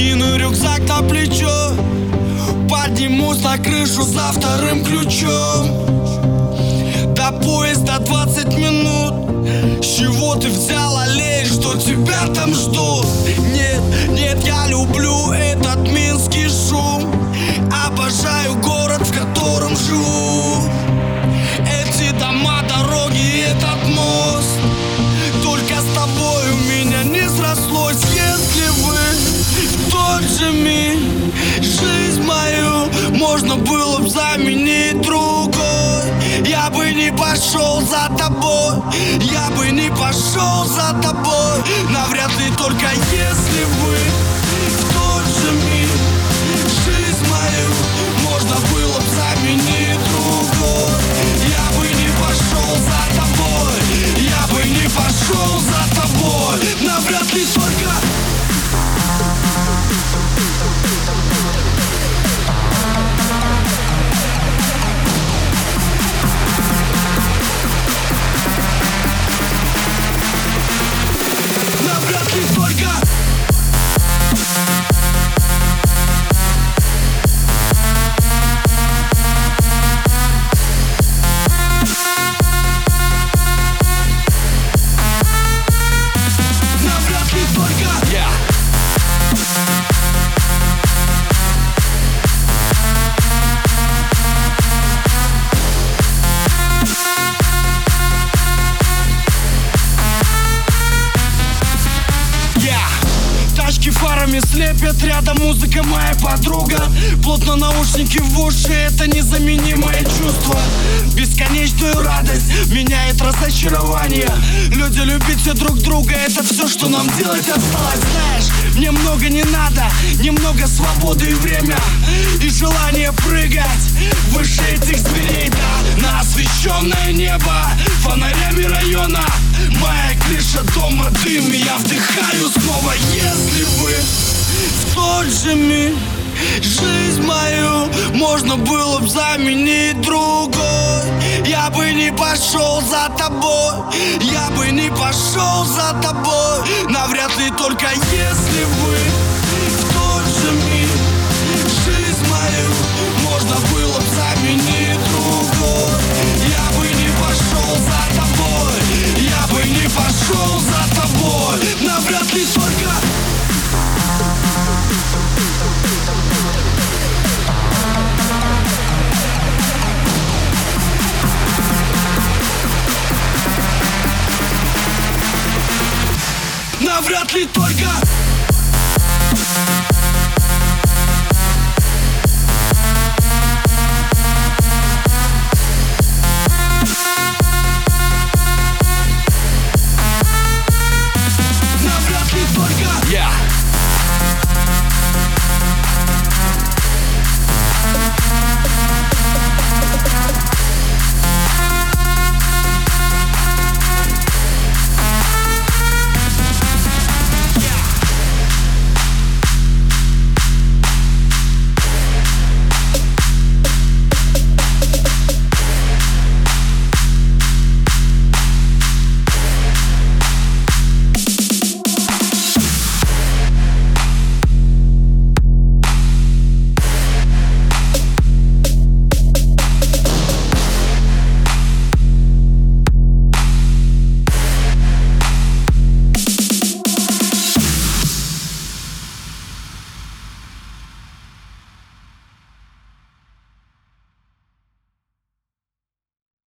Кину рюкзак на плечо. Поднимусь на крышу за вторым ключом. До поезда 20 минут. С чего ты взял, олень, что тебя там ждут? Нет, нет, я люблю этот минский шум. Обожаю город, в котором живу миг Жизнь мою можно было бы заменить другой. Я бы не пошел за тобой. Я бы не пошел за тобой. Навряд ли только если бы фарами слепят, рядом музыка моя подруга. Плотно наушники в уши, это незаменимое чувство. Бесконечную радость меняет разочарование. Люди любить все друг друга, это все, что нам делать осталось. Знаешь, мне много не надо, немного свободы и время. И желание прыгать выше этих зверей Да, на освещенное небо фонарями района. Моя крыша дома дым, я вдыхаю снова. Если бы в тот же миг Жизнь мою можно было бы заменить другой Я бы не пошел за тобой Я бы не пошел за тобой. Навряд ли только если бы Навряд ли только